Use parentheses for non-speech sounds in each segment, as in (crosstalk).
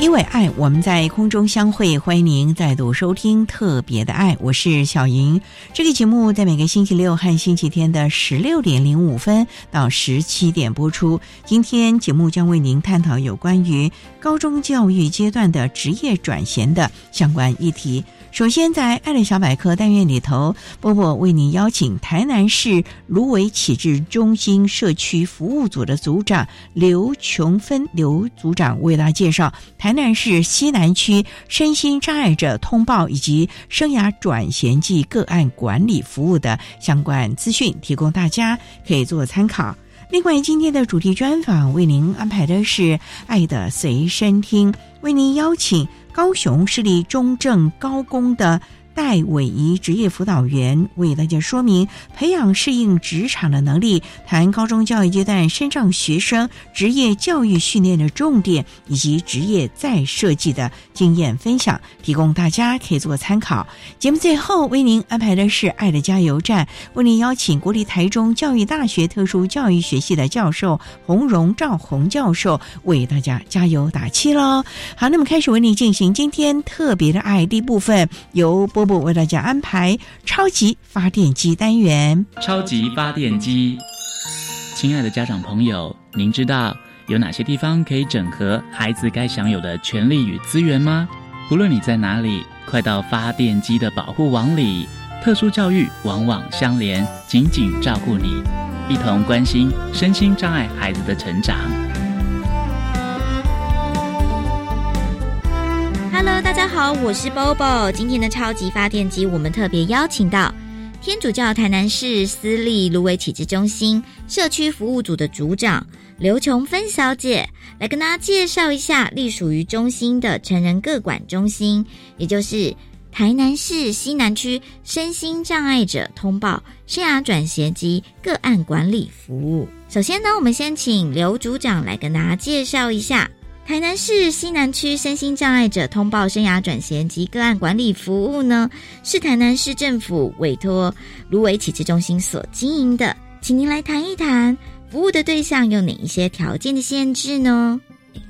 因为爱，我们在空中相会。欢迎您再度收听《特别的爱》，我是小莹。这个节目在每个星期六和星期天的十六点零五分到十七点播出。今天节目将为您探讨有关于高中教育阶段的职业转型的相关议题。首先，在爱的小百科单元里头，波波为您邀请台南市芦苇启智中心社区服务组的组长刘琼芬刘组长为大家介绍台南市西南区身心障碍者通报以及生涯转衔及个案管理服务的相关资讯，提供大家可以做参考。另外，今天的主题专访为您安排的是《爱的随身听》，为您邀请。高雄市立中正高工的。戴伟仪职业辅导员为大家说明培养适应职场的能力，谈高中教育阶段身障学生职业教育训练的重点以及职业再设计的经验分享，提供大家可以做参考。节目最后为您安排的是爱的加油站，为您邀请国立台中教育大学特殊教育学系的教授洪荣赵洪教授为大家加油打气喽。好，那么开始为您进行今天特别的爱的部分，由波。部为大家安排超级发电机单元。超级发电机，亲爱的家长朋友，您知道有哪些地方可以整合孩子该享有的权利与资源吗？无论你在哪里，快到发电机的保护网里。特殊教育网网相连，紧紧照顾你，一同关心身心障碍孩子的成长。Hello，大家好，我是 Bobo。今天的超级发电机，我们特别邀请到天主教台南市私立芦苇启智中心社区服务组的组长刘琼芬小姐，来跟大家介绍一下隶属于中心的成人各管中心，也就是台南市西南区身心障碍者通报、生涯转衔及个案管理服务。首先呢，我们先请刘组长来跟大家介绍一下。台南市西南区身心障碍者通报生涯转衔及个案管理服务呢，是台南市政府委托芦苇启智中心所经营的，请您来谈一谈服务的对象有哪一些条件的限制呢？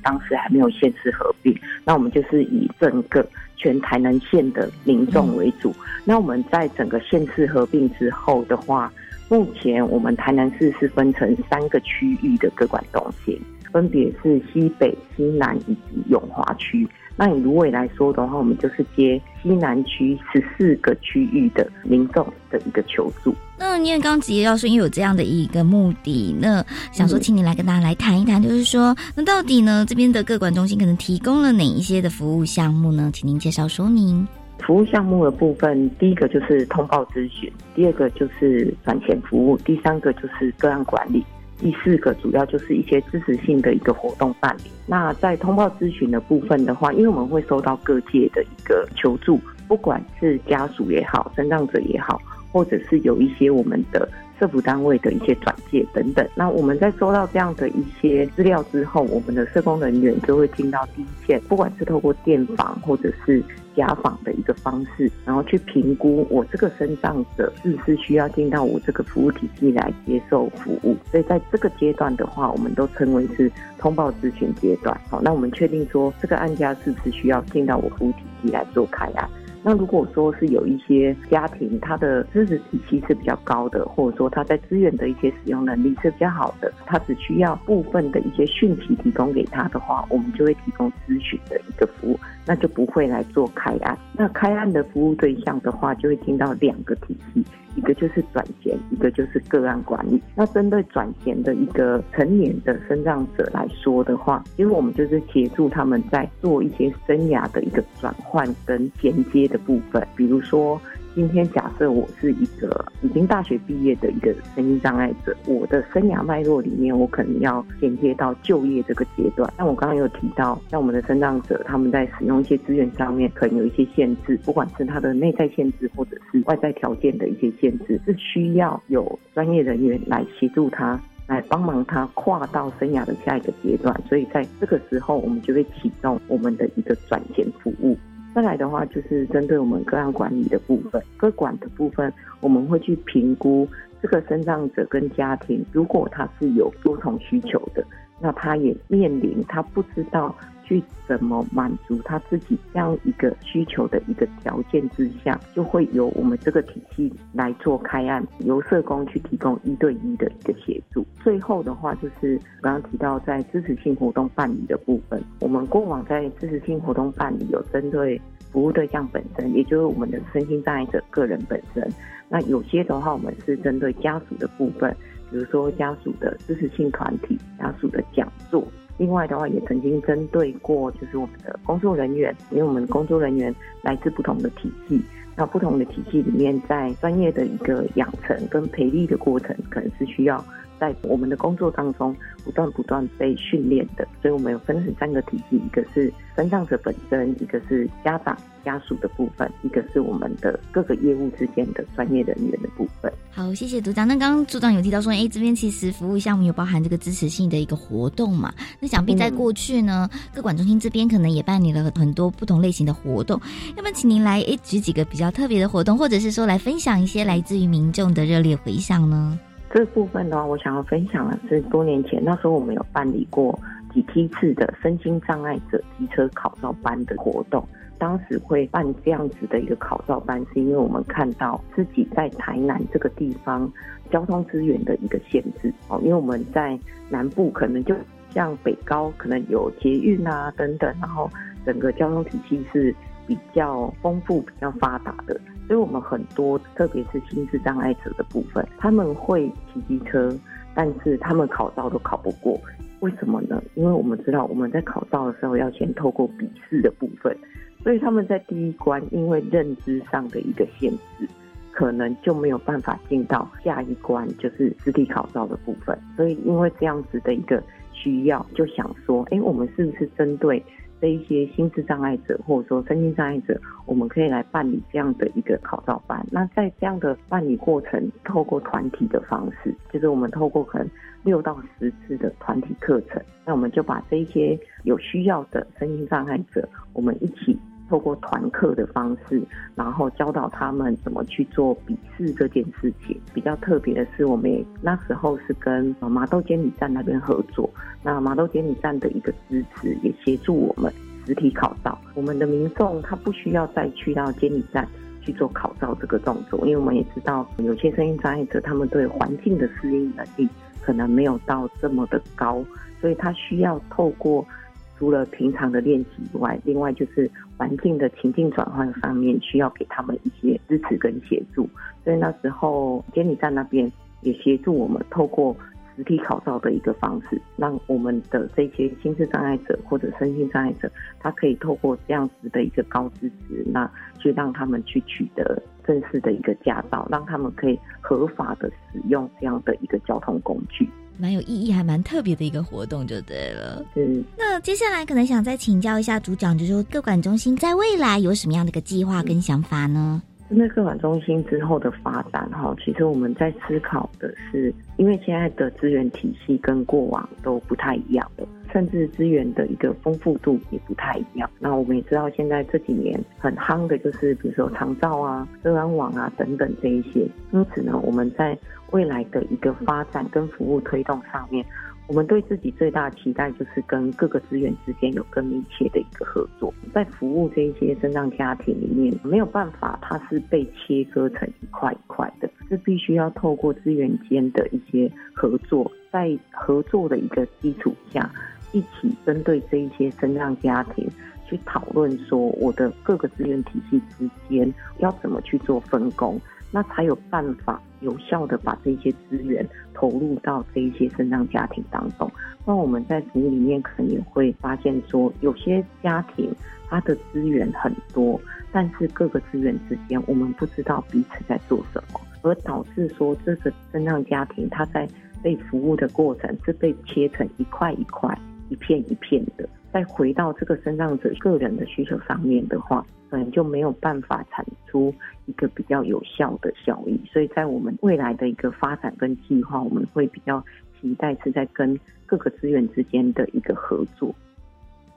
当时还没有县市合并，那我们就是以整个全台南县的民众为主。那我们在整个县市合并之后的话，目前我们台南市是分成三个区域的各管中心。分别是西北、西南以及永华区。那以芦苇来说的话，我们就是接西南区十四个区域的民众的一个求助。那因为刚刚提到说，因为有这样的一个目的，那想说，请你来跟大家来谈一谈，就是说，那到底呢，这边的各管中心可能提供了哪一些的服务项目呢？请您介绍说明。服务项目的部分，第一个就是通报咨询，第二个就是转钱服务，第三个就是个案管理。第四个主要就是一些支持性的一个活动办理。那在通报咨询的部分的话，因为我们会收到各界的一个求助，不管是家属也好，生障者也好，或者是有一些我们的。社福单位的一些转介等等，那我们在收到这样的一些资料之后，我们的社工人员就会进到第一线，不管是透过电访或者是家访的一个方式，然后去评估我这个身障者是不是需要进到我这个服务体系来接受服务。所以在这个阶段的话，我们都称为是通报咨询阶段。好，那我们确定说这个案家是不是需要进到我服务体系来做开案。那如果说是有一些家庭，他的知识体系是比较高的，或者说他在资源的一些使用能力是比较好的，他只需要部分的一些讯息提供给他的话，我们就会提供咨询的一个服务，那就不会来做开案。那开案的服务对象的话，就会听到两个体系。一个就是转衔，一个就是个案管理。那针对转衔的一个成年的生障者来说的话，其实我们就是协助他们在做一些生涯的一个转换跟衔接的部分，比如说。今天假设我是一个已经大学毕业的一个身心障碍者，我的生涯脉络里面，我可能要衔接到就业这个阶段。像我刚刚有提到，像我们的身障者，他们在使用一些资源上面，可能有一些限制，不管是他的内在限制，或者是外在条件的一些限制，是需要有专业人员来协助他，来帮忙他跨到生涯的下一个阶段。所以在这个时候，我们就会启动我们的一个转衔服务。再来的话，就是针对我们个案管理的部分，个管的部分，我们会去评估这个生障者跟家庭，如果他是有多重需求的，那他也面临他不知道。去怎么满足他自己这样一个需求的一个条件之下，就会由我们这个体系来做开案，由社工去提供一对一的一个协助。最后的话，就是刚刚提到在支持性活动办理的部分，我们过往在支持性活动办理有针对服务对象本身，也就是我们的身心障碍者个人本身。那有些的话，我们是针对家属的部分，比如说家属的支持性团体、家属的讲座。另外的话，也曾经针对过，就是我们的工作人员，因为我们工作人员来自不同的体系，那不同的体系里面，在专业的一个养成跟培力的过程，可能是需要在我们的工作当中不断不断被训练的。所以我们有分成三个体系，一个是身障者本身，一个是家长。家属的部分，一个是我们的各个业务之间的专业人员的部分。好，谢谢组长。那刚刚组长有提到说，哎，这边其实服务项目有包含这个支持性的一个活动嘛？那想必在过去呢，各管中心这边可能也办理了很多不同类型的活动。要不要请您来哎举几个比较特别的活动，或者是说来分享一些来自于民众的热烈回响呢？这部分的话，我想要分享的是多年前那时候我们有办理过几梯次的身心障碍者机车考照班的活动。当时会办这样子的一个考照班，是因为我们看到自己在台南这个地方交通资源的一个限制哦，因为我们在南部可能就像北高，可能有捷运啊等等，然后整个交通体系是比较丰富、比较发达的，所以我们很多特别是心智障碍者的部分，他们会骑机车，但是他们考照都考不过，为什么呢？因为我们知道我们在考照的时候要先透过笔试的部分。所以他们在第一关，因为认知上的一个限制，可能就没有办法进到下一关，就是实体考照的部分。所以因为这样子的一个需要，就想说，哎，我们是不是针对这一些心智障碍者，或者说身心障碍者，我们可以来办理这样的一个考照班？那在这样的办理过程，透过团体的方式，就是我们透过可能六到十次的团体课程，那我们就把这一些有需要的身心障碍者，我们一起。透过团课的方式，然后教导他们怎么去做笔试这件事情。比较特别的是，我们那时候是跟麻豆监理站那边合作，那麻豆监理站的一个支持，也协助我们实体考照。我们的民众他不需要再去到监理站去做考照这个动作，因为我们也知道有些声音障碍者，他们对环境的适应能力可能没有到这么的高，所以他需要透过。除了平常的练习以外，另外就是环境的情境转换方面，需要给他们一些支持跟协助。所以那时候监理站那边也协助我们，透过实体考照的一个方式，让我们的这些心智障碍者或者身心障碍者，他可以透过这样子的一个高支持，那去让他们去取得正式的一个驾照，让他们可以合法的使用这样的一个交通工具。蛮有意义，还蛮特别的一个活动，就对了。嗯，那接下来可能想再请教一下组长，就是说各管中心在未来有什么样的一个计划跟想法呢？针对个管中心之后的发展，哈，其实我们在思考的是，因为现在的资源体系跟过往都不太一样的，甚至资源的一个丰富度也不太一样。那我们也知道，现在这几年很夯的就是，比如说长照啊、社安网啊等等这一些。因此呢，我们在未来的一个发展跟服务推动上面。我们对自己最大的期待就是跟各个资源之间有更密切的一个合作，在服务这一些生障家庭里面，没有办法，它是被切割成一块一块的，是必须要透过资源间的一些合作，在合作的一个基础下，一起针对这一些生障家庭去讨论说，我的各个资源体系之间要怎么去做分工。那才有办法有效的把这些资源投入到这一些生障家庭当中。那我们在服务里面可能也会发现说，有些家庭它的资源很多，但是各个资源之间我们不知道彼此在做什么，而导致说这个生障家庭它在被服务的过程是被切成一块一块、一片一片的。再回到这个生障者个人的需求上面的话。可能就没有办法产出一个比较有效的效益，所以在我们未来的一个发展跟计划，我们会比较期待是在跟各个资源之间的一个合作。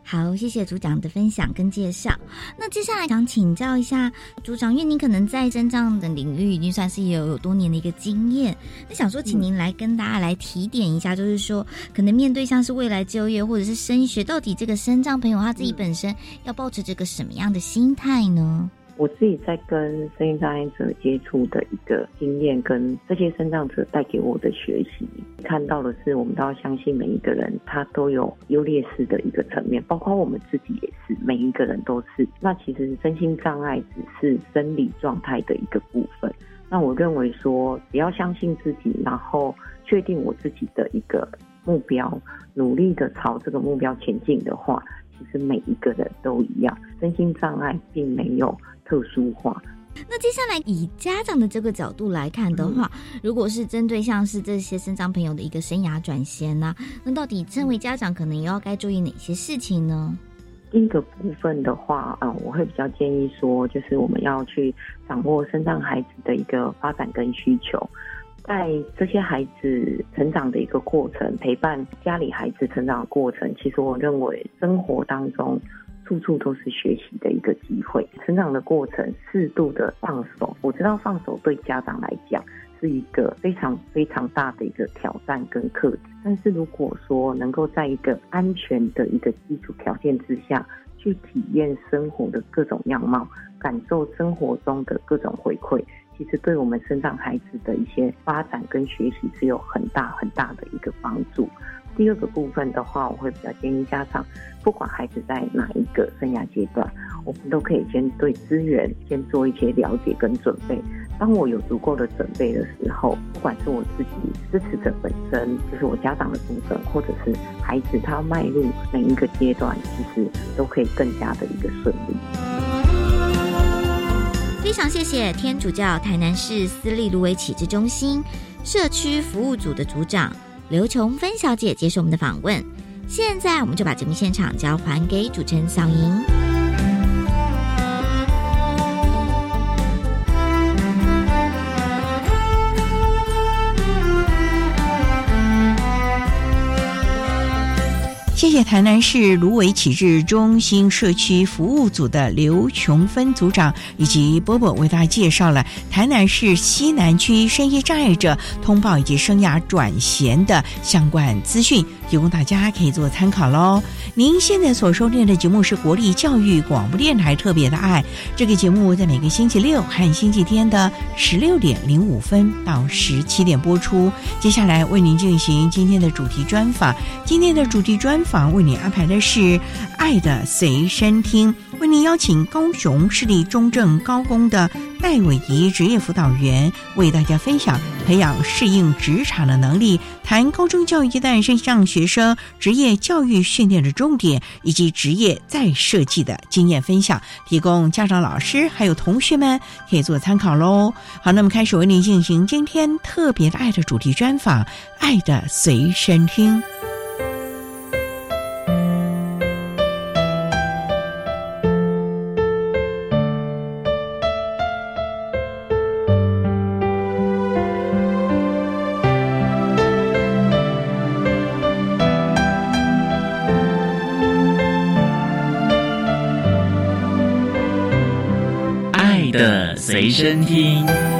好，谢谢组长的分享跟介绍。那接下来想请教一下组长，因为您可能在真障的领域已经算是有多年的一个经验，那想说请您来跟大家来提点一下，就是说可能面对像是未来就业或者是升学，到底这个身障朋友他自己本身要抱持这个什么样的心态呢？我自己在跟身心障碍者接触的一个经验，跟这些身障者带给我的学习，看到的是，我们都要相信每一个人他都有优劣势的一个层面，包括我们自己也是，每一个人都是。那其实身心障碍只是生理状态的一个部分。那我认为说，只要相信自己，然后确定我自己的一个目标，努力的朝这个目标前进的话，其实每一个人都一样，身心障碍并没有。特殊化。那接下来以家长的这个角度来看的话，如果是针对像是这些生长朋友的一个生涯转型呢，那到底身为家长可能又要该注意哪些事情呢？第一个部分的话，啊，我会比较建议说，就是我们要去掌握生长孩子的一个发展跟需求，在这些孩子成长的一个过程，陪伴家里孩子成长的过程，其实我认为生活当中。处处都是学习的一个机会，成长的过程适度的放手。我知道放手对家长来讲是一个非常非常大的一个挑战跟课题，但是如果说能够在一个安全的一个基础条件之下去体验生活的各种样貌，感受生活中的各种回馈，其实对我们生长孩子的一些发展跟学习是有很大很大的一个帮助。第二个部分的话，我会比较建议家长，不管孩子在哪一个生涯阶段，我们都可以先对资源先做一些了解跟准备。当我有足够的准备的时候，不管是我自己支持者本身，就是我家长的部分，或者是孩子他迈入每一个阶段，其实都可以更加的一个顺利。非常谢谢天主教台南市私立芦苇启智中心社区服务组的组长。刘琼芬小姐接受我们的访问，现在我们就把节目现场交还给主持人小莹。谢谢台南市芦苇启智中心社区服务组的刘琼芬组长以及波波为大家介绍了台南市西南区身心障碍者通报以及生涯转衔的相关资讯，提供大家可以做参考喽。您现在所收听的节目是国立教育广播电台特别的爱，这个节目在每个星期六和星期天的十六点零五分到十七点播出。接下来为您进行今天的主题专访，今天的主题专。访为你安排的是《爱的随身听》，为您邀请高雄市立中正高工的戴伟仪职业辅导员为大家分享培养适应职场的能力，谈高中教育阶段生向学生职业教育训练的重点以及职业再设计的经验分享，提供家长、老师还有同学们可以做参考喽。好，那么开始为您进行今天特别的爱的主题专访，《爱的随身听》。随身听。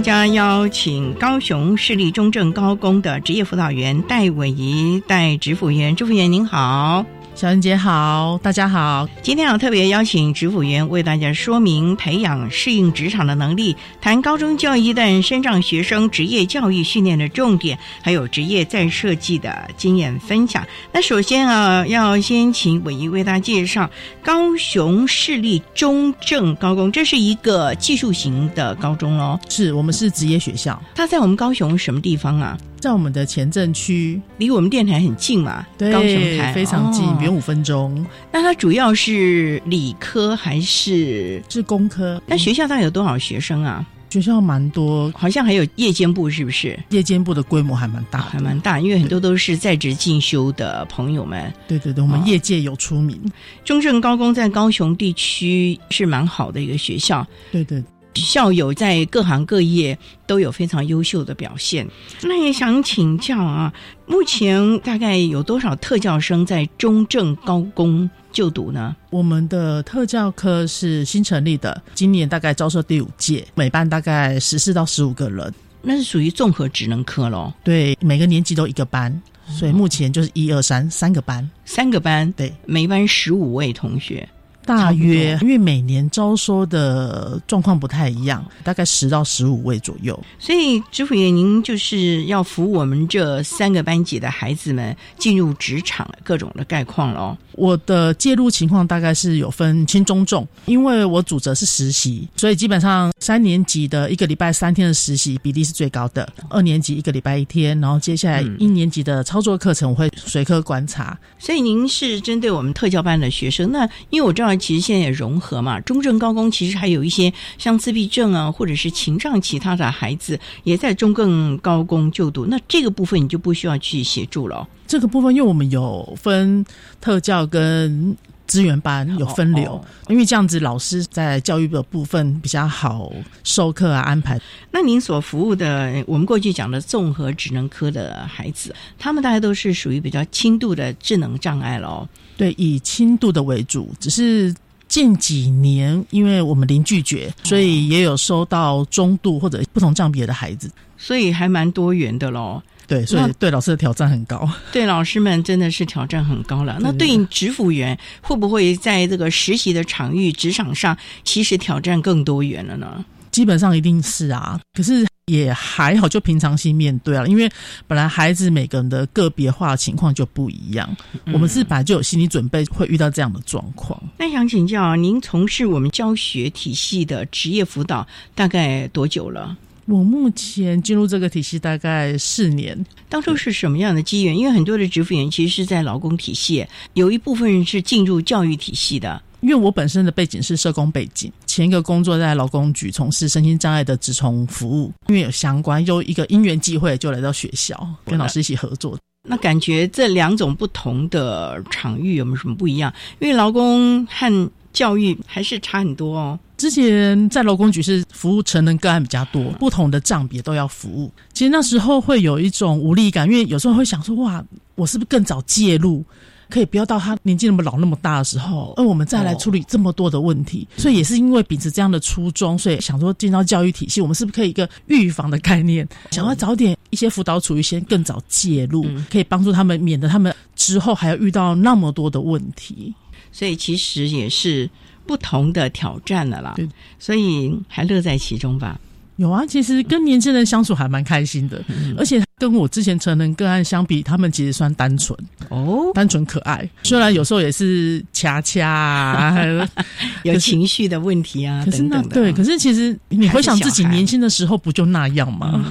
大家邀请高雄市立中正高工的职业辅导员戴伟仪戴职辅员，职辅员您好。小恩姐好，大家好。今天要特别邀请职辅员为大家说明培养适应职场的能力，谈高中教育一段身上学生职业教育训练的重点，还有职业再设计的经验分享。那首先啊，要先请伟仪为大家介绍高雄市立中正高工，这是一个技术型的高中哦。是我们是职业学校，它在我们高雄什么地方啊？在我们的前镇区，离我们电台很近嘛，对，高雄台非常近，哦不用五分钟。那它主要是理科还是？是工科，那学校大概有多少学生啊？学校蛮多，好像还有夜间部，是不是？夜间部的规模还蛮大的，还蛮大，因为很多都是在职进修的朋友们。对对对，我们哦业界有出名。中正高工在高雄地区是蛮好的一个学校，对对，校友在各行各业都有非常优秀的表现。那也想请教啊，目前大概有多少特教生在中正高工就读呢？我们的特教科是新成立的，今年大概招收第五届，每班大概十四到十五个人。那是属于综合职能科咯，对，每个年级都一个班，所以目前就是一二三三个班。三个班，对，每班十五位同学。大约因为每年招收的状况不太一样，大概十到十五位左右。所以，支辅爷，您就是要服我们这三个班级的孩子们进入职场各种的概况喽。我的介入情况大概是有分轻中重，因为我主责是实习，所以基本上三年级的一个礼拜三天的实习比例是最高的，二年级一个礼拜一天，然后接下来嗯一年级的操作课程我会随课观察。所以，您是针对我们特教班的学生。那因为我知道，其实现在也融合嘛，中正高工其实还有一些像自闭症啊，或者是情障其他的孩子也在中正高工就读。那这个部分你就不需要去协助了。这个部分，因为我们有分特教跟资源班有分流，哦因为这样子老师在教育的部分比较好授课啊安排。那您所服务的，我们过去讲的综合职能科的孩子，他们大概都是属于比较轻度的智能障碍了哦。对，以轻度的为主，只是近几年因为我们零拒绝，所以也有收到中度或者不同障别的孩子。所以还蛮多元的喽。对，所以对老师的挑战很高。对老师们真的是挑战很高了。那对对你职辅员会不会在这个实习的场域、职场上，其实挑战更多元了呢？基本上一定是啊，可是也还好，就平常心面对啊。因为本来孩子每个人的个别化情况就不一样，我们是本来就有心理准备会遇到这样的状况。那想请教啊，您从事我们教学体系的职业辅导大概多久了？我目前进入这个体系大概四年，当初是什么样的机缘？因为很多的职辅员其实是在劳工体系，有一部分人是进入教育体系的。因为我本身的背景是社工背景，前一个工作在劳工局从事身心障碍的职从服务，因为有相关，又一个因缘际会就来到学校，跟老师一起合作。那感觉这两种不同的场域有没有什么不一样？因为劳工和教育还是差很多哦。之前在劳工局是服务成人个案比较多，不同的障别都要服务。其实那时候会有一种无力感，因为有时候会想说，哇，我是不是更早介入？可以不要到他年纪那么老那么大的时候，而我们再来处理这么多的问题。所以也是因为秉持这样的初衷，所以想说进到教育体系，我们是不是可以一个预防的概念，想要早点一些辅导处于先更早介入，可以帮助他们，免得他们之后还要遇到那么多的问题。所以其实也是不同的挑战了啦对。所以还乐在其中吧。有啊，其实跟年轻人相处还蛮开心的，而且跟我之前成人个案相比，他们其实算单纯、哦，单纯可爱。虽然有时候也是掐掐啊，(laughs) 有情绪的问题啊，可是那等等的。对，可是其实你回想自己年轻的时候，不就那样吗？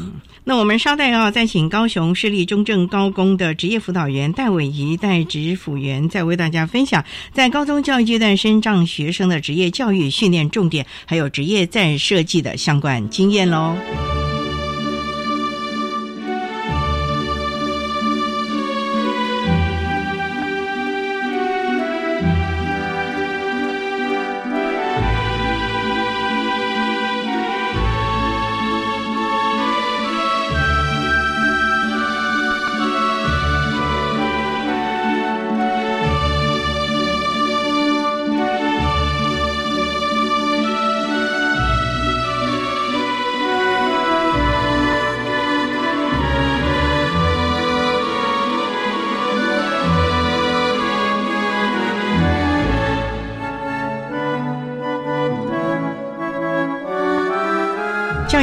那我们稍待啊，再请高雄市立中正高工的职业辅导员戴伟仪戴职辅员，再为大家分享在高中教育阶段身障学生的职业教育训练重点，还有职业再设计的相关经验喽。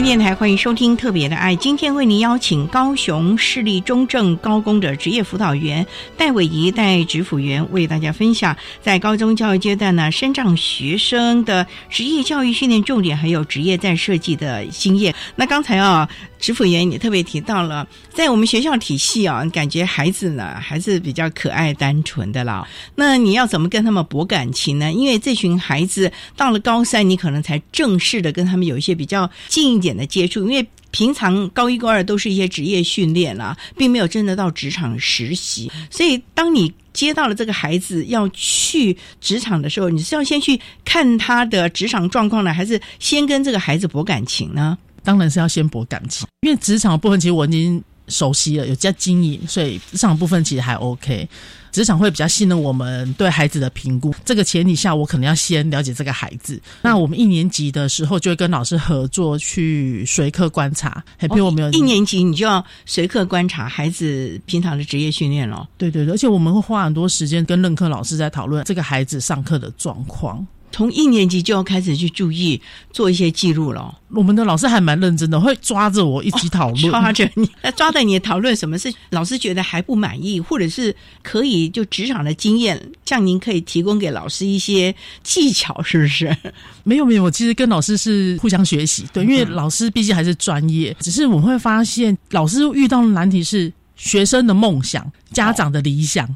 电台欢迎收听《特别的爱》，今天为您邀请高雄市立中正高工的职业辅导员戴伟仪戴职辅员为大家分享在高中教育阶段呢，深藏学生的职业教育训练重点，还有职业在设计的经验。那刚才啊，职辅员你特别提到了，在我们学校体系啊，感觉孩子呢还是比较可爱单纯的啦。那你要怎么跟他们博感情呢？因为这群孩子到了高三，你可能才正式的跟他们有一些比较近。一点的接触，因为平常高一、高二都是一些职业训练啦，并没有真的到职场实习。所以，当你接到了这个孩子要去职场的时候，你是要先去看他的职场状况呢，还是先跟这个孩子博感情呢？当然是要先博感情，因为职场部分其实我已经熟悉了，有在经营，所以职场部分其实还 OK。职场会比较信任我们对孩子的评估，这个前提下，我可能要先了解这个孩子。那我们一年级的时候就会跟老师合作去随课观察，比如我们有一年级你就要随课观察孩子平常的职业训练了。对对对，而且我们会花很多时间跟任课老师在讨论这个孩子上课的状况。从一年级就要开始去注意做一些记录了。我们的老师还蛮认真的，会抓着我一起讨论，(laughs) 抓着你，抓着你讨论什么是老师觉得还不满意，或者是可以就职场的经验，像您可以提供给老师一些技巧，是不是？没有没有，我其实跟老师是互相学习，对，因为老师毕竟还是专业，只是我们会发现老师遇到的难题是学生的梦想、家长的理想。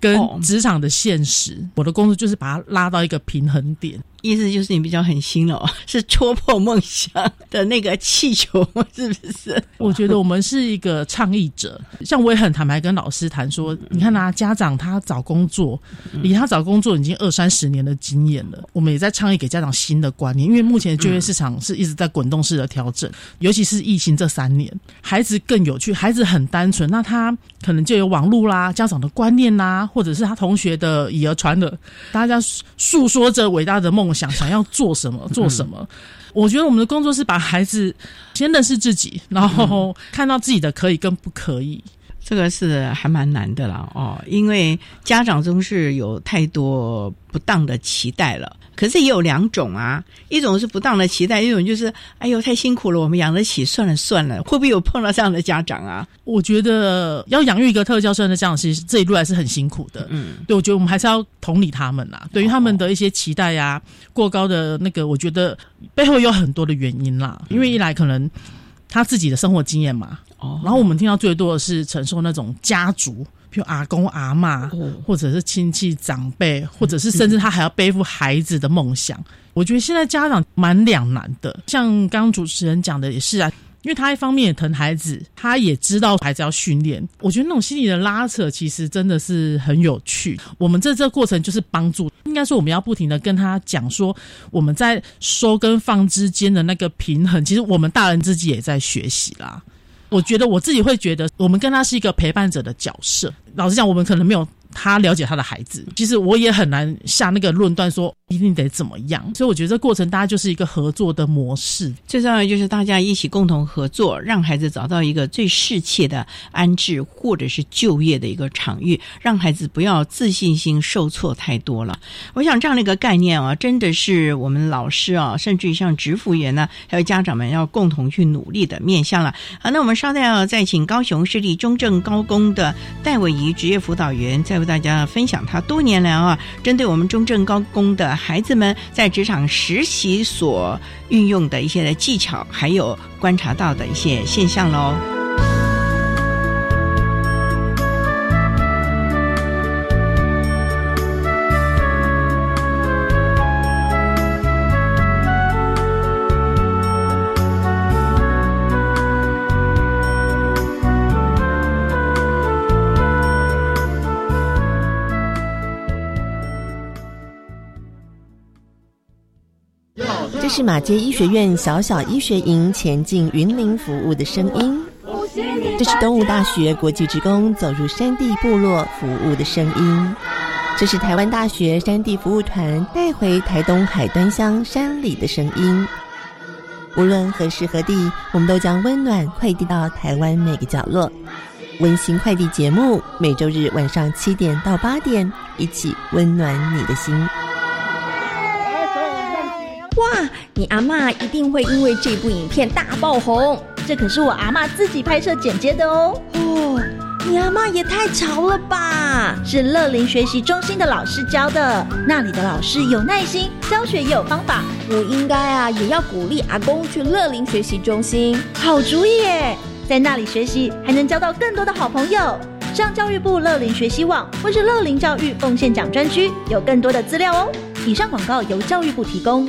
跟职场的现实，我的工作就是把它拉到一个平衡点。意思就是你比较狠心了，(laughs) 是戳破梦想的那个气球，是不是？(laughs) 我觉得我们是一个倡议者，像我也很坦白跟老师谈说，你看啊，家长他找工作，离他找工作已经二三十年的经验了，我们也在倡议给家长新的观念，因为目前的就业市场是一直在滚动式的调整，尤其是疫情这三年，孩子更有趣，孩子很单纯，那他可能就有网络啦，家长的观念啦，或者是他同学的以讹传讹，大家诉说着伟大的梦。想想想要做什么做什么，我觉得我们的工作是把孩子先认识自己，然后看到自己的可以跟不可以，这个是还蛮难的啦哦，因为家长总是有太多不当的期待了。可是也有两种啊，一种是不当的期待，一种就是哎呦太辛苦了，我们养得起，算了算了。会不会有碰到这样的家长啊？我觉得要养育一个特教生的家长，其实这一路还是很辛苦的。嗯，对，我觉得我们还是要同理他们呐，对于他们的一些期待呀，过高的那个，我觉得背后有很多的原因啦。因为一来可能他自己的生活经验嘛，哦，然后我们听到最多的是承受那种家族。比如阿公阿妈，或者是亲戚长辈，或者是甚至他还要背负孩子的梦想。(laughs) 我觉得现在家长蛮两难的。像刚刚主持人讲的也是啊，因为他一方面也疼孩子，他也知道孩子要训练。我觉得那种心理的拉扯，其实真的是很有趣。我们在这过程就是帮助，应该说我们要不停的跟他讲说，我们在收跟放之间的那个平衡，其实我们大人自己也在学习啦。我觉得我自己会觉得，我们跟他是一个陪伴者的角色。老实讲，我们可能没有。他了解他的孩子，其实我也很难下那个论断说一定得怎么样，所以我觉得这过程大家就是一个合作的模式，最重要的就是大家一起共同合作，让孩子找到一个最适切的安置或者是就业的一个场域，让孩子不要自信心受挫太多了。我想这样的一个概念啊，真的是我们老师啊，甚至于像职服员呢，还有家长们要共同去努力的面向了。好，那我们稍待要再请高雄市立中正高工的戴伟仪职业辅导员在。为大家分享他多年来啊，针对我们中正高工的孩子们在职场实习所运用的一些的技巧，还有观察到的一些现象喽。是马街医学院小小医学营前进云林服务的声音，这是东吴大学国际职工走入山地部落服务的声音，这是台湾大学山地服务团带回台东海端乡山里的声音。无论何时何地，我们都将温暖快递到台湾每个角落。温馨快递节目每周日晚上七点到八点，一起温暖你的心。哇！你阿妈一定会因为这部影片大爆红。这可是我阿妈自己拍摄剪接的哦。哦，你阿妈也太潮了吧！是乐龄学习中心的老师教的，那里的老师有耐心，教学也有方法。我应该啊，也要鼓励阿公去乐龄学习中心。好主意耶！在那里学习，还能交到更多的好朋友。上教育部乐龄学习网或是乐龄教育奉献奖专区，有更多的资料哦。以上广告由教育部提供。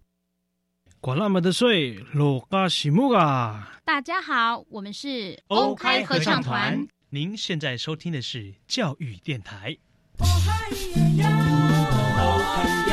管那么的税，落嘎西木啊！大家好，我们是欧开合唱团。您现在收听的是教育电台。教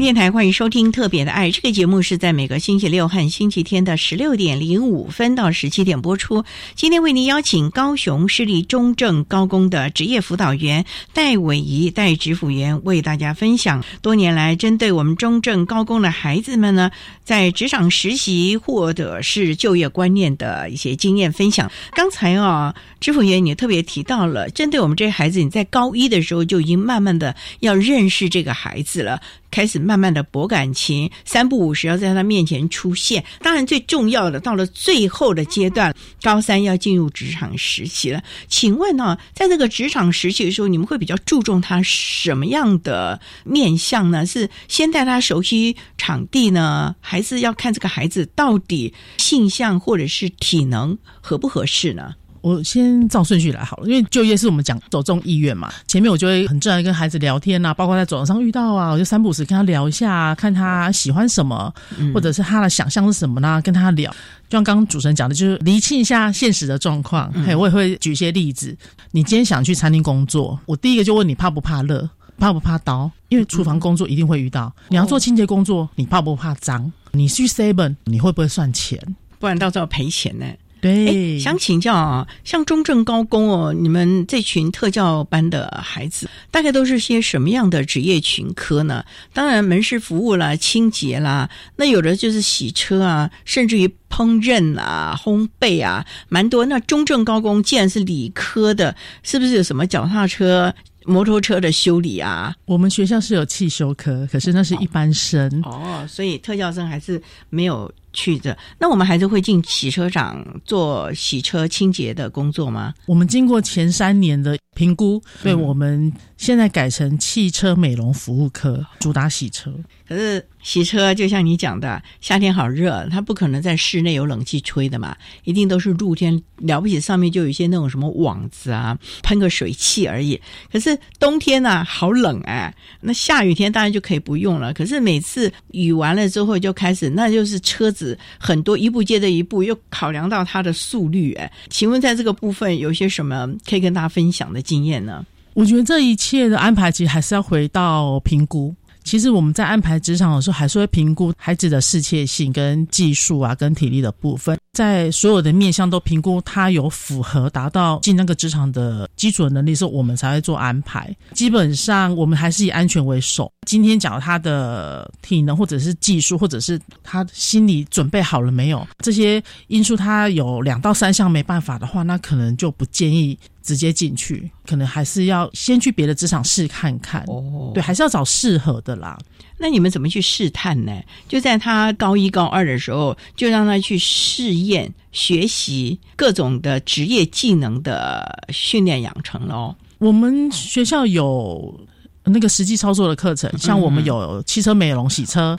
电台欢迎收听《特别的爱》这个节目，是在每个星期六和星期天的十六点零五分到十七点播出。今天为您邀请高雄市立中正高工的职业辅导员戴伟仪戴指辅员为大家分享多年来针对我们中正高工的孩子们呢，在职场实习或者是就业观念的一些经验分享。刚才啊，支辅员你特别提到了，针对我们这些孩子，你在高一的时候就已经慢慢的要认识这个孩子了。开始慢慢的博感情，三不五时要在他面前出现。当然，最重要的到了最后的阶段，高三要进入职场实习了。请问呢，在这个职场实习的时候，你们会比较注重他什么样的面相呢？是先带他熟悉场地呢，还是要看这个孩子到底性向或者是体能合不合适呢？我先照顺序来好了，因为就业是我们讲走中意愿嘛。前面我就会很自然跟孩子聊天呐，包括在走廊上遇到啊，我就三步时跟他聊一下，看他喜欢什么，或者是他的想象是什么呢？跟他聊，就像刚刚主持人讲的，就是厘清一下现实的状况。嘿，我也会举一些例子。你今天想去餐厅工作，我第一个就问你怕不怕热，怕不怕刀？因为厨房工作一定会遇到。你要做清洁工作，你怕不怕脏？你去 seven，你会不会算钱？不然到时候赔钱呢？对，想请教啊，像中正高工哦，你们这群特教班的孩子，大概都是些什么样的职业群科呢？当然，门市服务啦、清洁啦，那有的就是洗车啊，甚至于烹饪啊、烘焙啊，蛮多。那中正高工既然是理科的，是不是有什么脚踏车？摩托车的修理啊，我们学校是有汽修科，可是那是一般生哦，所以特教生还是没有去的。那我们还是会进洗车场做洗车清洁的工作吗？我们经过前三年的评估，对我们现在改成汽车美容服务科，主打洗车。可是洗车就像你讲的，夏天好热，它不可能在室内有冷气吹的嘛，一定都是露天。了不起，上面就有一些那种什么网子啊，喷个水汽而已。可是冬天呢，好冷哎。那下雨天当然就可以不用了。可是每次雨完了之后就开始，那就是车子很多，一步接着一步，又考量到它的速率哎。请问在这个部分有些什么可以跟大家分享的经验呢？我觉得这一切的安排其实还是要回到评估。其实我们在安排职场的时候，还是会评估孩子的适切性、跟技术啊、跟体力的部分，在所有的面向都评估他有符合达到进那个职场的基础能力时候，我们才会做安排。基本上我们还是以安全为首。今天讲他的体能，或者是技术，或者是他心理准备好了没有这些因素，他有两到三项没办法的话，那可能就不建议。直接进去，可能还是要先去别的职场试看看。哦，对，还是要找适合的啦。那你们怎么去试探呢？就在他高一、高二的时候，就让他去试验学习各种的职业技能的训练养成喽。我们学校有那个实际操作的课程，像我们有汽车美容、洗车、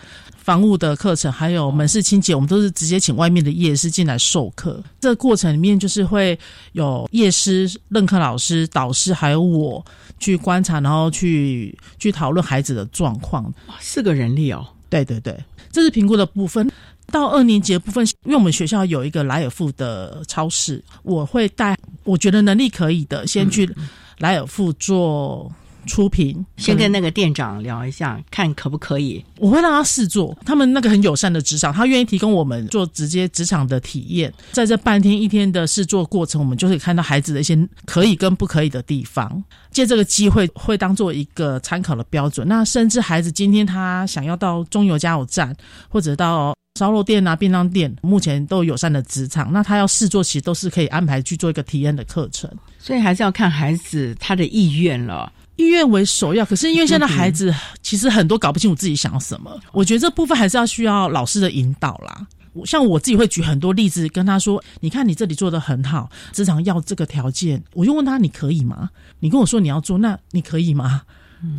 房屋的课程，还有门市清洁，我们都是直接请外面的业师进来授课。这个过程里面就是会有业师、任课老师、导师，还有我去观察，然后去去讨论孩子的状况。四个人力哦，对对对，这是评估的部分。到二年级的部分，因为我们学校有一个莱尔富的超市，我会带我觉得能力可以的，先去莱尔富做出品，先跟那个店长聊一下，看可不可以。我会让他试做，他们那个很友善的职场，他愿意提供我们做直接职场的体验。在这半天一天的试做过程，我们就可以看到孩子的一些可以跟不可以的地方，借这个机会会当做一个参考的标准。那甚至孩子今天他想要到中油加油站，或者到烧肉店啊、便当店，目前都有友善的职场。那他要试做，其实都是可以安排去做一个体验的课程。所以还是要看孩子他的意愿了，意愿为首要。可是因为现在孩子其实很多搞不清楚自己想要什么，我觉得这部分还是要需要老师的引导啦。像我自己会举很多例子跟他说：“你看你这里做的很好，职场要这个条件。”我就问他：“你可以吗？”你跟我说你要做，那你可以吗？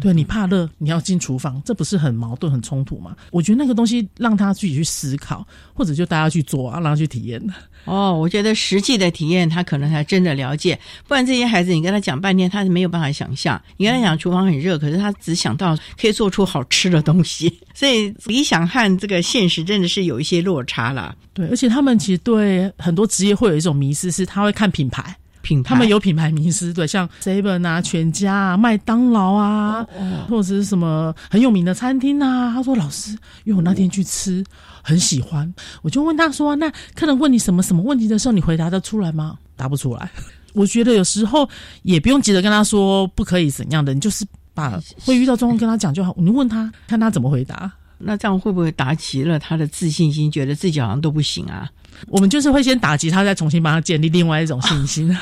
对你怕热，你要进厨房，这不是很矛盾、很冲突吗？我觉得那个东西让他自己去思考，或者就大家去做啊，让他去体验。哦，我觉得实际的体验，他可能才真的了解。不然这些孩子，你跟他讲半天，他是没有办法想象。你跟他讲厨房很热，可是他只想到可以做出好吃的东西。(laughs) 所以理想和这个现实真的是有一些落差了。对，而且他们其实对很多职业会有一种迷失，是他会看品牌。品牌，他们有品牌迷思，对，像 Seven 啊、全家啊、麦当劳啊，或者是什么很有名的餐厅啊。他说：“老师，因为我那天去吃，很喜欢。”我就问他说：“那客人问你什么什么问题的时候，你回答得出来吗？”答不出来。我觉得有时候也不用急着跟他说不可以怎样的，你就是把会遇到状况跟他讲就好。你问他，看他怎么回答。那这样会不会打击了他的自信心？觉得自己好像都不行啊？我们就是会先打击他，再重新帮他建立另外一种信心。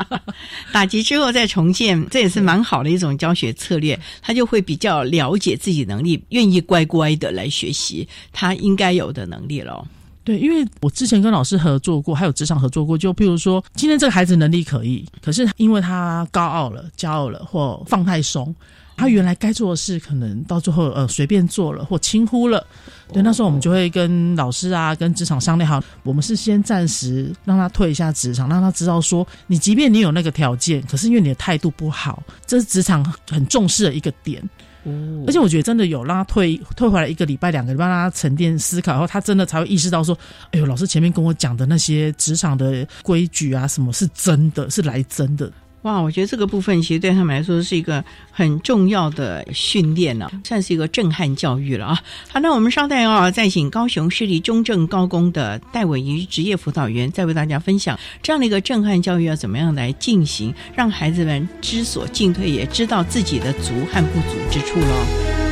(laughs) 打击之后再重建，这也是蛮好的一种教学策略。他就会比较了解自己能力，愿意乖乖的来学习他应该有的能力了。对，因为我之前跟老师合作过，还有职场合作过。就譬如说，今天这个孩子能力可以，可是因为他高傲了、骄傲了，或放太松。他原来该做的事，可能到最后呃随便做了或轻忽了，对，那时候我们就会跟老师啊、跟职场商量好，我们是先暂时让他退一下职场，让他知道说，你即便你有那个条件，可是因为你的态度不好，这是职场很重视的一个点。哦，而且我觉得真的有让他退退回来一个礼拜、两个礼拜，让他沉淀思考，然后他真的才会意识到说，哎呦，老师前面跟我讲的那些职场的规矩啊，什么是真的是来真的。哇，我觉得这个部分其实对他们来说是一个很重要的训练呢，算是一个震撼教育了啊。好，那我们稍待啊，再请高雄市立中正高工的戴伟仪职业辅导员，再为大家分享这样的一个震撼教育要怎么样来进行，让孩子们知所进退，也知道自己的足和不足之处喽。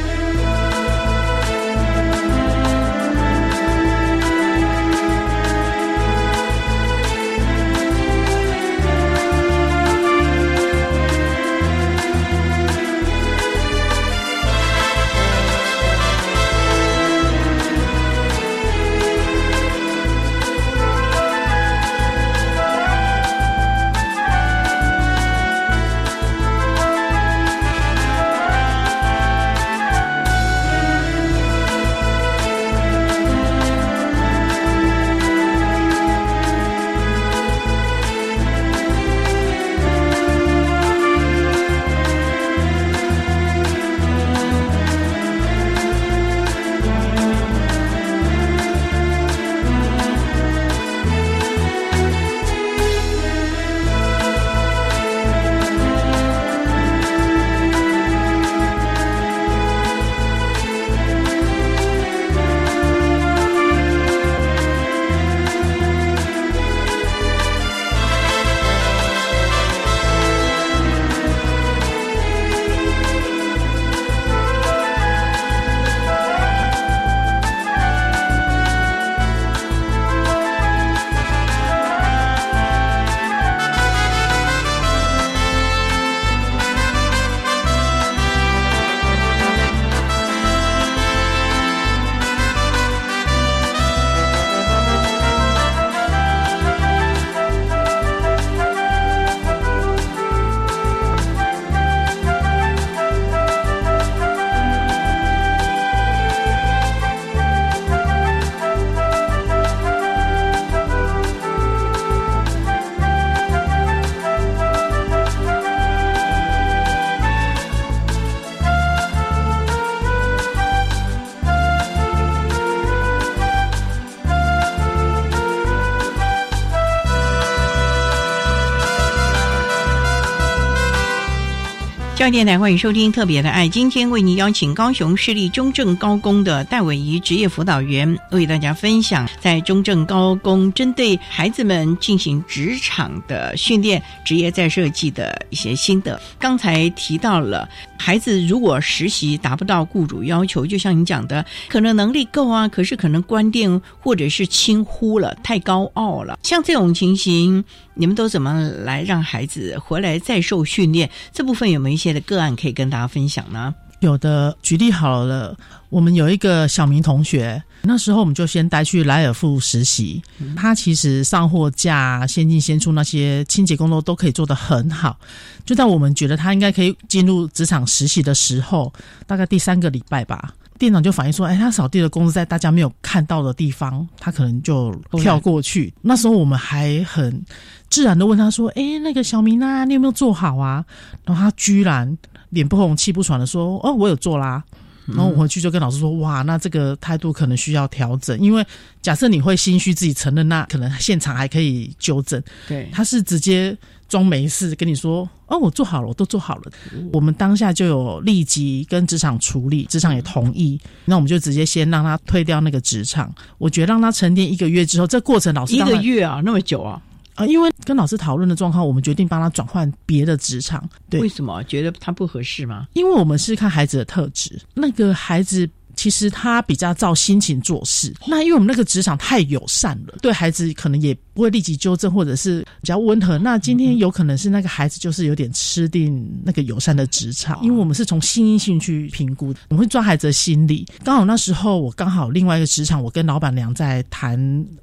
电台，欢迎收听《特别的爱》。今天为您邀请高雄市立中正高工的戴伟仪职业辅导员，为大家分享在中正高工针对孩子们进行职场的训练、职业再设计的一些心得。刚才提到了，孩子如果实习达不到雇主要求，就像你讲的，可能能力够啊，可是可能观念或者是轻忽了，太高傲了。像这种情形，你们都怎么来让孩子回来再受训练？这部分有没有一些的个案可以跟大家分享呢？有的，举例好了，我们有一个小明同学，那时候我们就先带去莱尔富实习。他其实上货架、先进先出那些清洁工作都可以做得很好。就在我们觉得他应该可以进入职场实习的时候，大概第三个礼拜吧，店长就反映说：“哎，他扫地的工作在大家没有看到的地方，他可能就跳过去。”那时候我们还很自然的问他说：“哎，那个小明啊，你有没有做好啊？”然后他居然。脸不红气不喘的说：“哦，我有做啦。”然后我回去就跟老师说：“哇，那这个态度可能需要调整，因为假设你会心虚自己承认，那可能现场还可以纠正。对，他是直接装没事跟你说：‘哦，我做好了，我都做好了。’我们当下就有立即跟职场处理，职场也同意。那我们就直接先让他退掉那个职场。我觉得让他沉淀一个月之后，这过程老师一个月啊，那么久啊。”啊，因为跟老师讨论的状况，我们决定帮他转换别的职场。对，为什么觉得他不合适吗？因为我们是看孩子的特质，那个孩子。其实他比较照心情做事，那因为我们那个职场太友善了，对孩子可能也不会立即纠正，或者是比较温和。那今天有可能是那个孩子就是有点吃定那个友善的职场，因为我们是从心因性去评估，我们会抓孩子的心理。刚好那时候我刚好另外一个职场，我跟老板娘在谈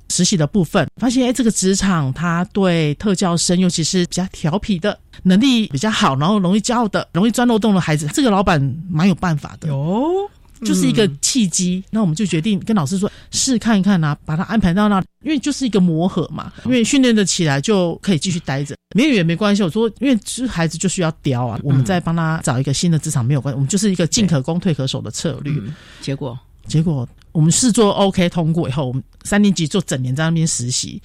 实习的部分，发现哎，这个职场他对特教生，尤其是比较调皮的能力比较好，然后容易骄傲的、容易钻漏洞的孩子，这个老板蛮有办法的哟。就是一个契机，那我们就决定跟老师说试看一看啊，把他安排到那，因为就是一个磨合嘛，因为训练的起来就可以继续待着，没有也没关系。我说，因为是孩子就需要雕啊，我们再帮他找一个新的职场没有关系，我们就是一个进可攻退可守的策略。结果，结果我们试做 OK 通过以后，我们三年级做整年在那边实习，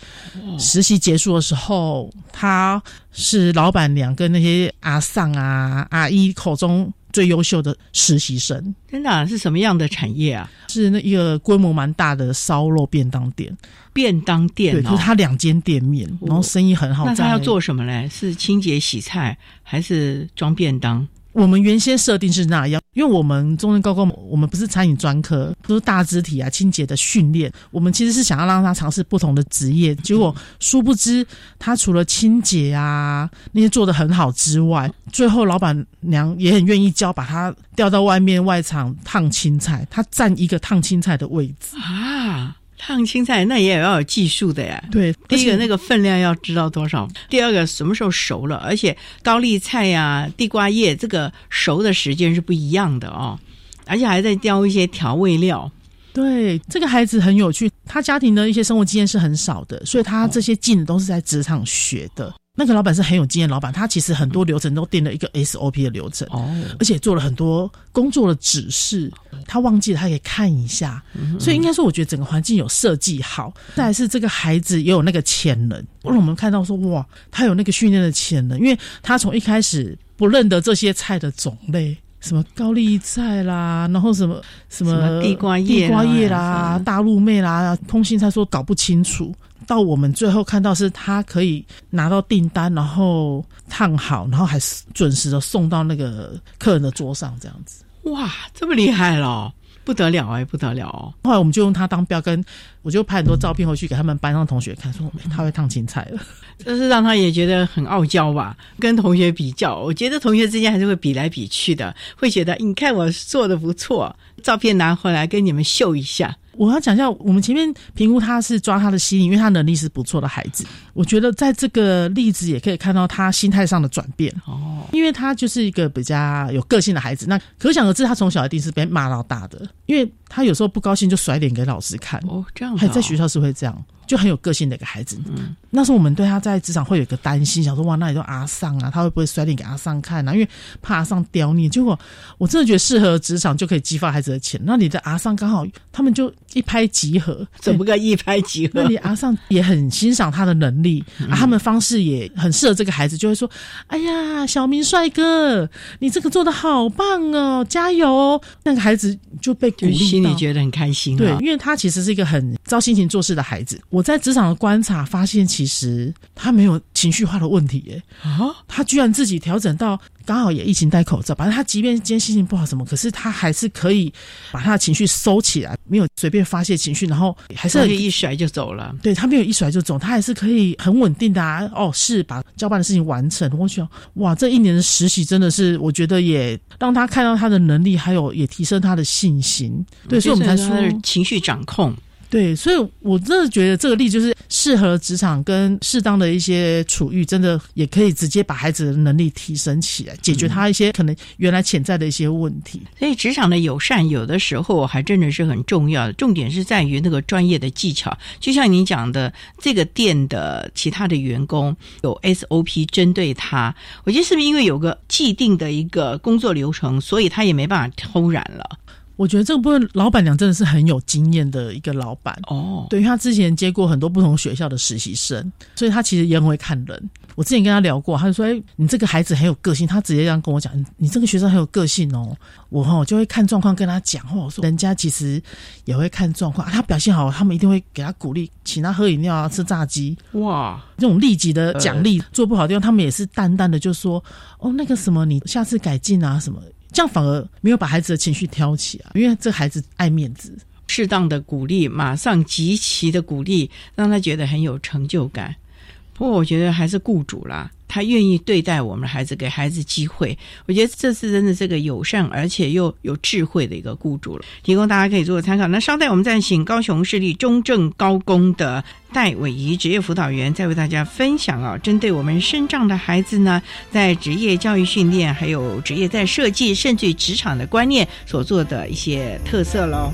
实习结束的时候，他是老板娘跟那些阿丧啊阿姨口中。最优秀的实习生，真的是什么样的产业啊？是那一个规模蛮大的烧肉便当店，便当店，对，就是他两间店面，然后生意很好。那他要做什么嘞？是清洁洗菜，还是装便当？我们原先设定是那样，因为我们中正高工，我们不是餐饮专科，都是大肢体啊、清洁的训练。我们其实是想要让他尝试不同的职业，结果殊不知他除了清洁啊那些做的很好之外，最后老板娘也很愿意教，把他调到外面外场烫青菜，他占一个烫青菜的位置啊。烫青菜那也要有技术的呀。对，第一个那个分量要知道多少，第二个什么时候熟了，而且高丽菜呀、地瓜叶这个熟的时间是不一样的哦，而且还在雕一些调味料。对，这个孩子很有趣，他家庭的一些生活经验是很少的，所以他这些技能都是在职场学的。那个老板是很有经验，老板他其实很多流程都定了一个 SOP 的流程，哦，而且做了很多工作的指示，他忘记了他可以看一下，所以应该说我觉得整个环境有设计好，再是这个孩子也有那个潜能，让我们看到说哇，他有那个训练的潜能，因为他从一开始不认得这些菜的种类，什么高丽菜啦，然后什么什么地瓜叶、地瓜叶啦、大陆妹啦，通信菜说搞不清楚。到我们最后看到是他可以拿到订单，然后烫好，然后还准时的送到那个客人的桌上，这样子。哇，这么厉害了，不得了哎，不得了哦！后来我们就用它当标杆，我就拍很多照片回去给他们班上同学看，说他会烫青菜了。(laughs) 这是让他也觉得很傲娇吧？跟同学比较，我觉得同学之间还是会比来比去的，会觉得你看我做的不错，照片拿回来跟你们秀一下。我要讲一下，我们前面评估他是抓他的心理，因为他能力是不错的孩子。我觉得在这个例子也可以看到他心态上的转变哦，因为他就是一个比较有个性的孩子。那可想而知，他从小一定是被骂到大的，因为他有时候不高兴就甩脸给老师看哦，这样还在学校是会这样。就很有个性的一个孩子。嗯，那时候我们对他在职场会有一个担心，想说哇，那里都阿尚啊，他会不会摔脸给阿尚看啊？因为怕阿尚刁你。结果我真的觉得适合职场就可以激发孩子的潜能。那你的阿尚刚好，他们就一拍即合，怎么个一拍即合？那你阿尚也很欣赏他的能力，啊，他们方式也很适合这个孩子，就会说：“哎呀，小明帅哥，你这个做的好棒哦，加油！”那个孩子就被鼓励，心里觉得很开心。对，因为他其实是一个很照心情做事的孩子。我在职场的观察发现，其实他没有情绪化的问题耶。啊，他居然自己调整到。刚好也疫情戴口罩，反正他即便今天心情不好什么，可是他还是可以把他的情绪收起来，没有随便发泄情绪，然后还是可以一甩就走了。对他没有一甩就走，他还是可以很稳定的啊。哦，是把交办的事情完成。我想，哇，这一年的实习真的是，我觉得也让他看到他的能力，还有也提升他的信心。对，所以我们才说情绪掌控。对，所以我真的觉得这个例就是适合职场跟适当的一些处遇，真的也可以直接把孩子的能力提升起来，解决他一些可能原来潜在的一些问题。所以职场的友善有的时候还真的是很重要的，重点是在于那个专业的技巧。就像你讲的，这个店的其他的员工有 SOP 针对他，我觉得是不是因为有个既定的一个工作流程，所以他也没办法偷懒了。我觉得这个部分老板娘真的是很有经验的一个老板哦，对，因为他之前接过很多不同学校的实习生，所以他其实也很会看人。我之前跟他聊过，他就说：“哎，你这个孩子很有个性。”他直接这样跟我讲：“你这个学生很有个性哦。”我哈就会看状况跟他讲，或者说人家其实也会看状况，他表现好，他们一定会给他鼓励，请他喝饮料啊，吃炸鸡。哇，这种立即的奖励，做不好的地方，他们也是淡淡的就说：“哦，那个什么，你下次改进啊什么。”这样反而没有把孩子的情绪挑起啊，因为这孩子爱面子，适当的鼓励，马上极其的鼓励，让他觉得很有成就感。不过我觉得还是雇主啦。他愿意对待我们的孩子，给孩子机会，我觉得这次真的是个友善而且又有智慧的一个雇主了，提供大家可以做个参考。那稍待，我们再请高雄市立中正高工的戴伟仪职业辅导员，再为大家分享啊，针对我们身障的孩子呢，在职业教育训练，还有职业在设计，甚至职场的观念所做的一些特色喽。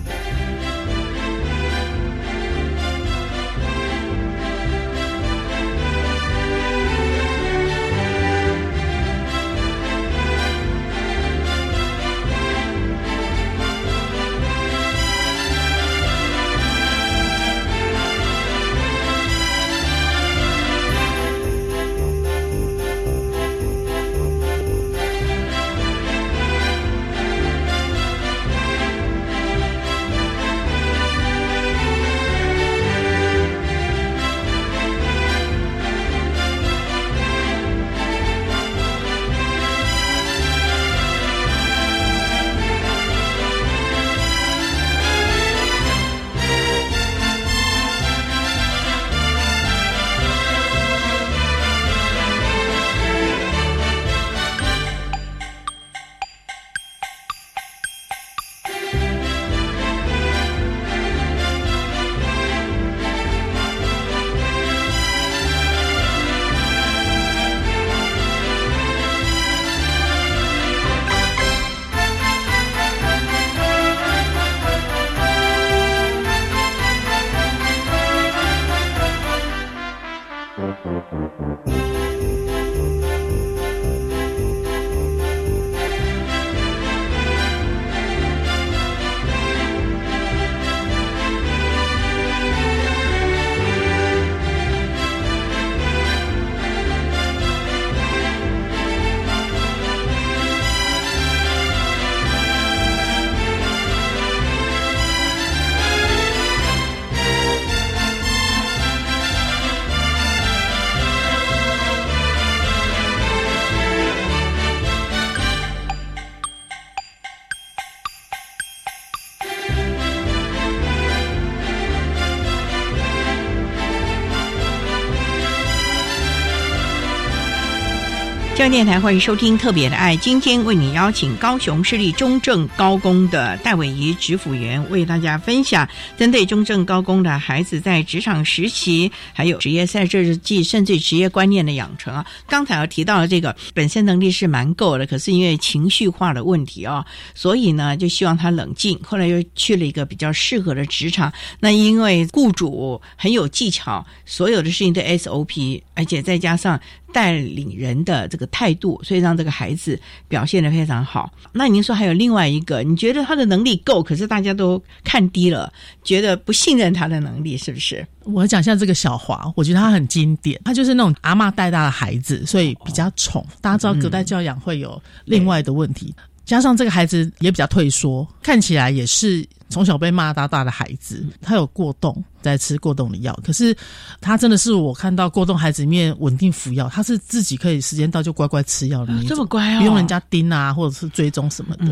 电台欢迎收听《特别的爱》，今天为你邀请高雄市立中正高工的戴伟仪执辅员为大家分享针对中正高工的孩子在职场实习，还有职业赛这日记，甚至职业观念的养成啊。刚才我提到了这个本身能力是蛮够的，可是因为情绪化的问题啊，所以呢就希望他冷静。后来又去了一个比较适合的职场，那因为雇主很有技巧，所有的事情都 SOP，而且再加上。带领人的这个态度，所以让这个孩子表现的非常好。那您说还有另外一个，你觉得他的能力够，可是大家都看低了，觉得不信任他的能力，是不是？我讲一下这个小华，我觉得他很经典，他就是那种阿妈带大的孩子，所以比较宠。大家知道隔代教养会有另外的问题，加上这个孩子也比较退缩，看起来也是。从小被骂到大的孩子，他有过动，在吃过动的药。可是他真的是我看到过动孩子里面稳定服药，他是自己可以时间到就乖乖吃药的那种，这么乖哦，不用人家盯啊，或者是追踪什么的。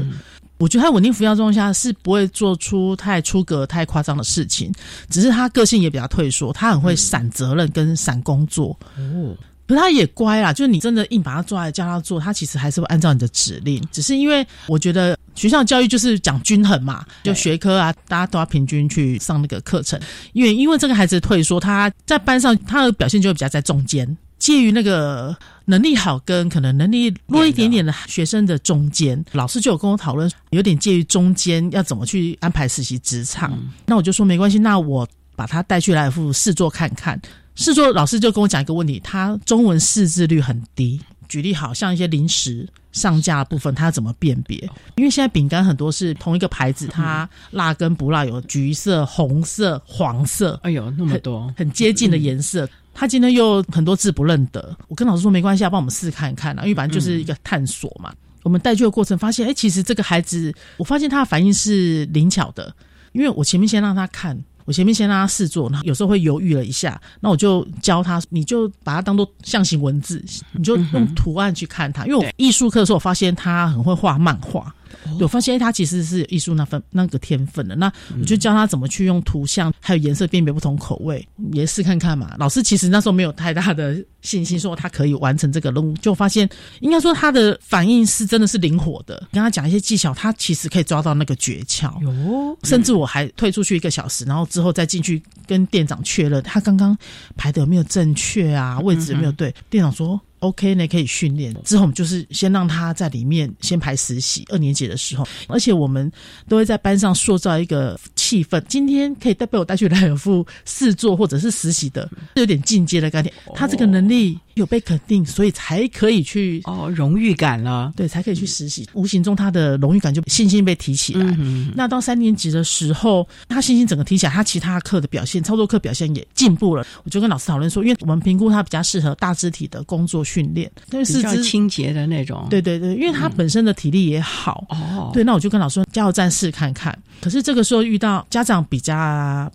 我觉得他稳定服药状况下是不会做出太出格、太夸张的事情，只是他个性也比较退缩，他很会闪责任跟闪工作。哦。可是他也乖啦，就是你真的硬把他抓来叫他做，他其实还是会按照你的指令。只是因为我觉得学校教育就是讲均衡嘛，就学科啊，大家都要平均去上那个课程。因为因为这个孩子退缩，他在班上他的表现就会比较在中间，介于那个能力好跟可能能力弱一点点的学生的中间。老师就有跟我讨论，有点介于中间，要怎么去安排实习职场。那我就说没关系，那我把他带去来福试做看看。试作老师就跟我讲一个问题，他中文识字率很低。举例好像一些零食上架部分，他怎么辨别？因为现在饼干很多是同一个牌子，它辣跟不辣有橘色、红色、黄色，哎呦那么多，很接近的颜色。他今天又很多字不认得，我跟老师说没关系，要，帮我们试看看啊，因为反正就是一个探索嘛。我们带去的过程发现，哎，其实这个孩子，我发现他的反应是灵巧的，因为我前面先让他看。我前面先让他试做，然后有时候会犹豫了一下，那我就教他，你就把它当做象形文字，你就用图案去看它。因为我艺术课的时候，我发现他很会画漫画。我发现他其实是艺术那份那个天分的，那我就教他怎么去用图像还有颜色辨别不同口味，也试看看嘛。老师其实那时候没有太大的信心说他可以完成这个任务，就发现应该说他的反应是真的是灵活的。跟他讲一些技巧，他其实可以抓到那个诀窍。有，甚至我还退出去一个小时，然后之后再进去跟店长确认他刚刚排的有没有正确啊，位置有没有对。店长说。OK 呢，可以训练。之后我们就是先让他在里面先排实习，二年级的时候，而且我们都会在班上塑造一个气氛。今天可以带被我带去莱尔富试做或者是实习的，有点进阶的概念。他这个能力。有被肯定，所以才可以去哦，荣誉感了，对，才可以去实习。无形中他的荣誉感就信心被提起来。嗯那到三年级的时候，他信心整个提起来，他其他课的表现，操作课表现也进步了。我就跟老师讨论说，因为我们评估他比较适合大肢体的工作训练，因为四肢清洁的那种。对对对，因为他本身的体力也好。哦，对，那我就跟老师说，加油站试看看。可是这个时候遇到家长比较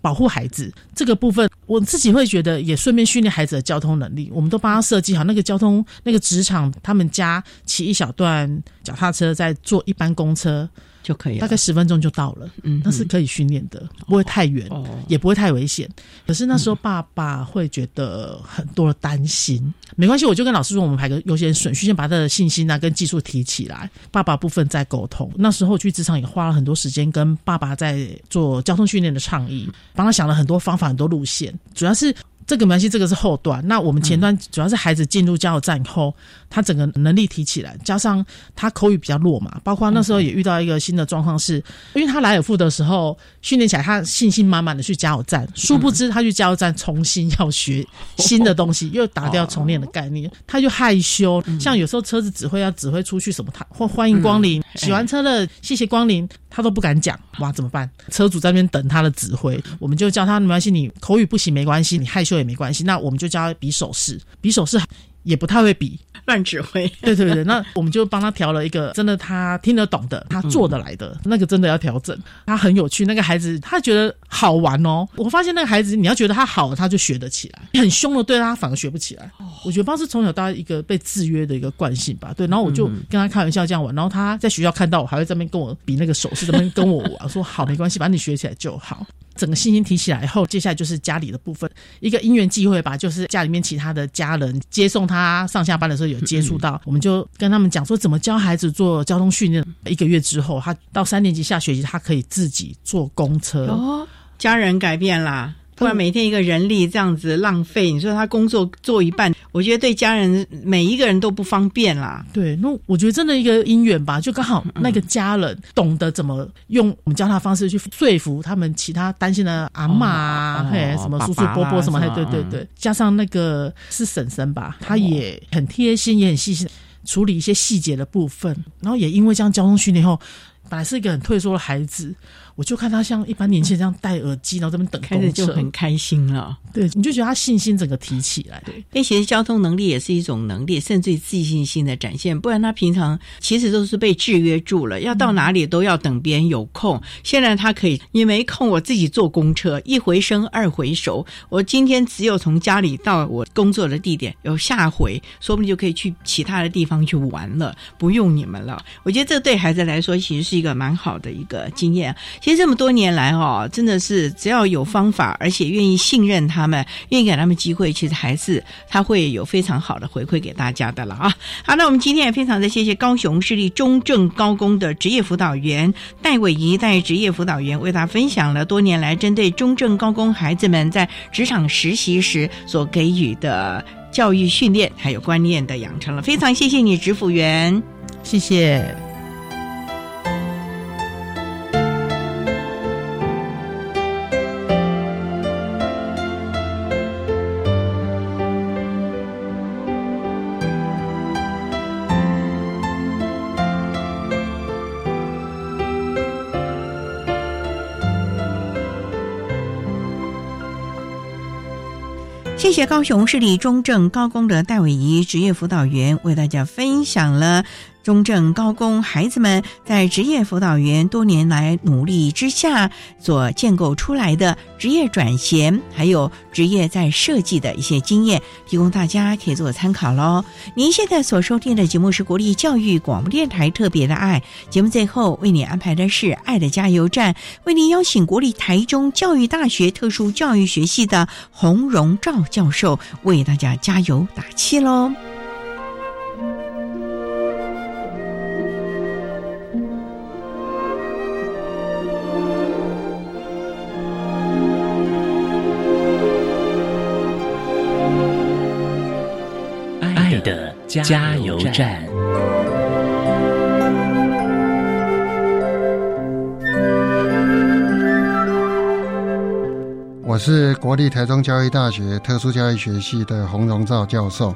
保护孩子这个部分，我自己会觉得也顺便训练孩子的交通能力。我们都帮他。设计好那个交通那个职场，他们家骑一小段脚踏车，再坐一班公车就可以，大概十分钟就到了。嗯，那是可以训练的，不会太远，也不会太危险。可是那时候爸爸会觉得很多的担心。没关系，我就跟老师说，我们排个优先顺序，先把他的信心啊跟技术提起来。爸爸部分再沟通。那时候去职场也花了很多时间跟爸爸在做交通训练的倡议，帮他想了很多方法、很多路线，主要是。这个没关系，这个是后段。那我们前端主要是孩子进入加油站以后，他整个能力提起来，加上他口语比较弱嘛。包括那时候也遇到一个新的状况，是因为他来尔富的时候训练起来，他信心满满的去加油站，殊不知他去加油站重新要学新的东西，又打掉重练的概念，他就害羞。像有时候车子指挥要指挥出去什么，他或欢迎光临，洗完车了，谢谢光临。他都不敢讲，哇，怎么办？车主在那边等他的指挥，我们就叫他没关系，你口语不行没关系，你害羞也没关系，那我们就教他比手势，比手势。也不太会比 (laughs) 乱指挥，对对对，那我们就帮他调了一个真的他听得懂的，他做得来的那个真的要调整。他很有趣，那个孩子他觉得好玩哦。我发现那个孩子，你要觉得他好，他就学得起来。很凶的对他反而学不起来。我觉得不知是从小到大一个被制约的一个惯性吧。对，然后我就跟他开玩笑这样玩，然后他在学校看到我，还会在那边跟我比那个手势，在那边跟我玩，说好没关系，把你学起来就好。整个信心提起来以后，接下来就是家里的部分，一个因缘际会吧，就是家里面其他的家人接送他上下班的时候有接触到，我们就跟他们讲说怎么教孩子做交通训练。一个月之后，他到三年级下学期，他可以自己坐公车。哦，家人改变了。不然每天一个人力这样子浪费，你说他工作做一半，我觉得对家人每一个人都不方便啦。对，那我觉得真的一个姻缘吧，就刚好那个家人懂得怎么用我们教他方式去说服他们其他担心的阿妈，嘿，什么叔叔伯伯什么，对对对，加上那个是婶婶吧，他也很贴心，也很细心处理一些细节的部分，然后也因为这样交通训练后，本来是一个很退缩的孩子。我就看他像一般年轻人这样戴耳机，然后这边等开始，就很开心了。对，你就觉得他信心整个提起来。对，那其实交通能力也是一种能力，甚至自信心的展现。不然他平常其实都是被制约住了，要到哪里都要等别人有空。现在他可以，你没空，我自己坐公车，一回生二回熟。我今天只有从家里到我工作的地点，有下回，说不定就可以去其他的地方去玩了，不用你们了。我觉得这对孩子来说，其实是一个蛮好的一个经验。其其实这么多年来，哦，真的是只要有方法，而且愿意信任他们，愿意给他们机会，其实还是他会有非常好的回馈给大家的了啊。好，那我们今天也非常的谢谢高雄市立中正高工的职业辅导员戴伟仪代职业辅导员为大家分享了多年来针对中正高工孩子们在职场实习时所给予的教育训练还有观念的养成了。非常谢谢你，职辅员，谢谢。谢谢高雄市立中正高工的戴伟仪职业辅导员为大家分享了。中正高工孩子们在职业辅导员多年来努力之下所建构出来的职业转型，还有职业在设计的一些经验，提供大家可以做参考喽。您现在所收听的节目是国立教育广播电台特别的爱节目，最后为你安排的是爱的加油站，为您邀请国立台中教育大学特殊教育学系的洪荣照教授为大家加油打气喽。加油站。我是国立台中教育大学特殊教育学系的洪荣照教授。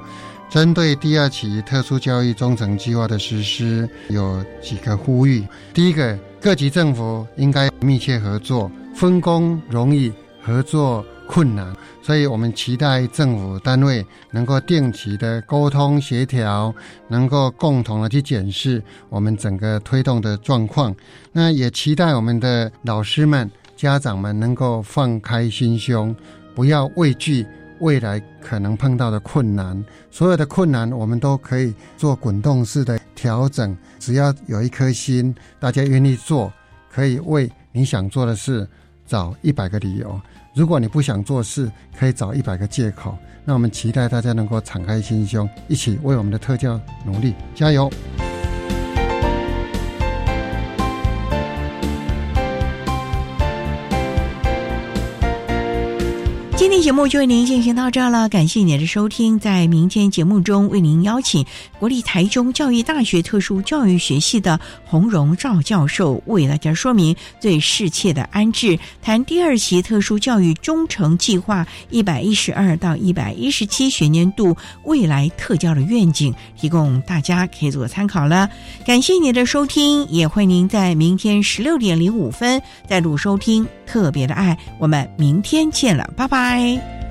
针对第二期特殊教育中程计划的实施，有几个呼吁。第一个，各级政府应该密切合作，分工容易，合作困难。所以我们期待政府单位能够定期的沟通协调，能够共同的去检视我们整个推动的状况。那也期待我们的老师们、家长们能够放开心胸，不要畏惧未来可能碰到的困难。所有的困难，我们都可以做滚动式的调整。只要有一颗心，大家愿意做，可以为你想做的事找一百个理由。如果你不想做事，可以找一百个借口。那我们期待大家能够敞开心胸，一起为我们的特教努力，加油！今天节目就为您进行到这儿了，感谢您的收听。在明天节目中，为您邀请国立台中教育大学特殊教育学系的洪荣照教授为大家说明最适切的安置，谈第二期特殊教育中程计划一百一十二到一百一十七学年度未来特教的愿景，提供大家可以做参考了。感谢您的收听，也欢迎您在明天十六点零五分再度收听特别的爱。我们明天见了，拜拜。拜。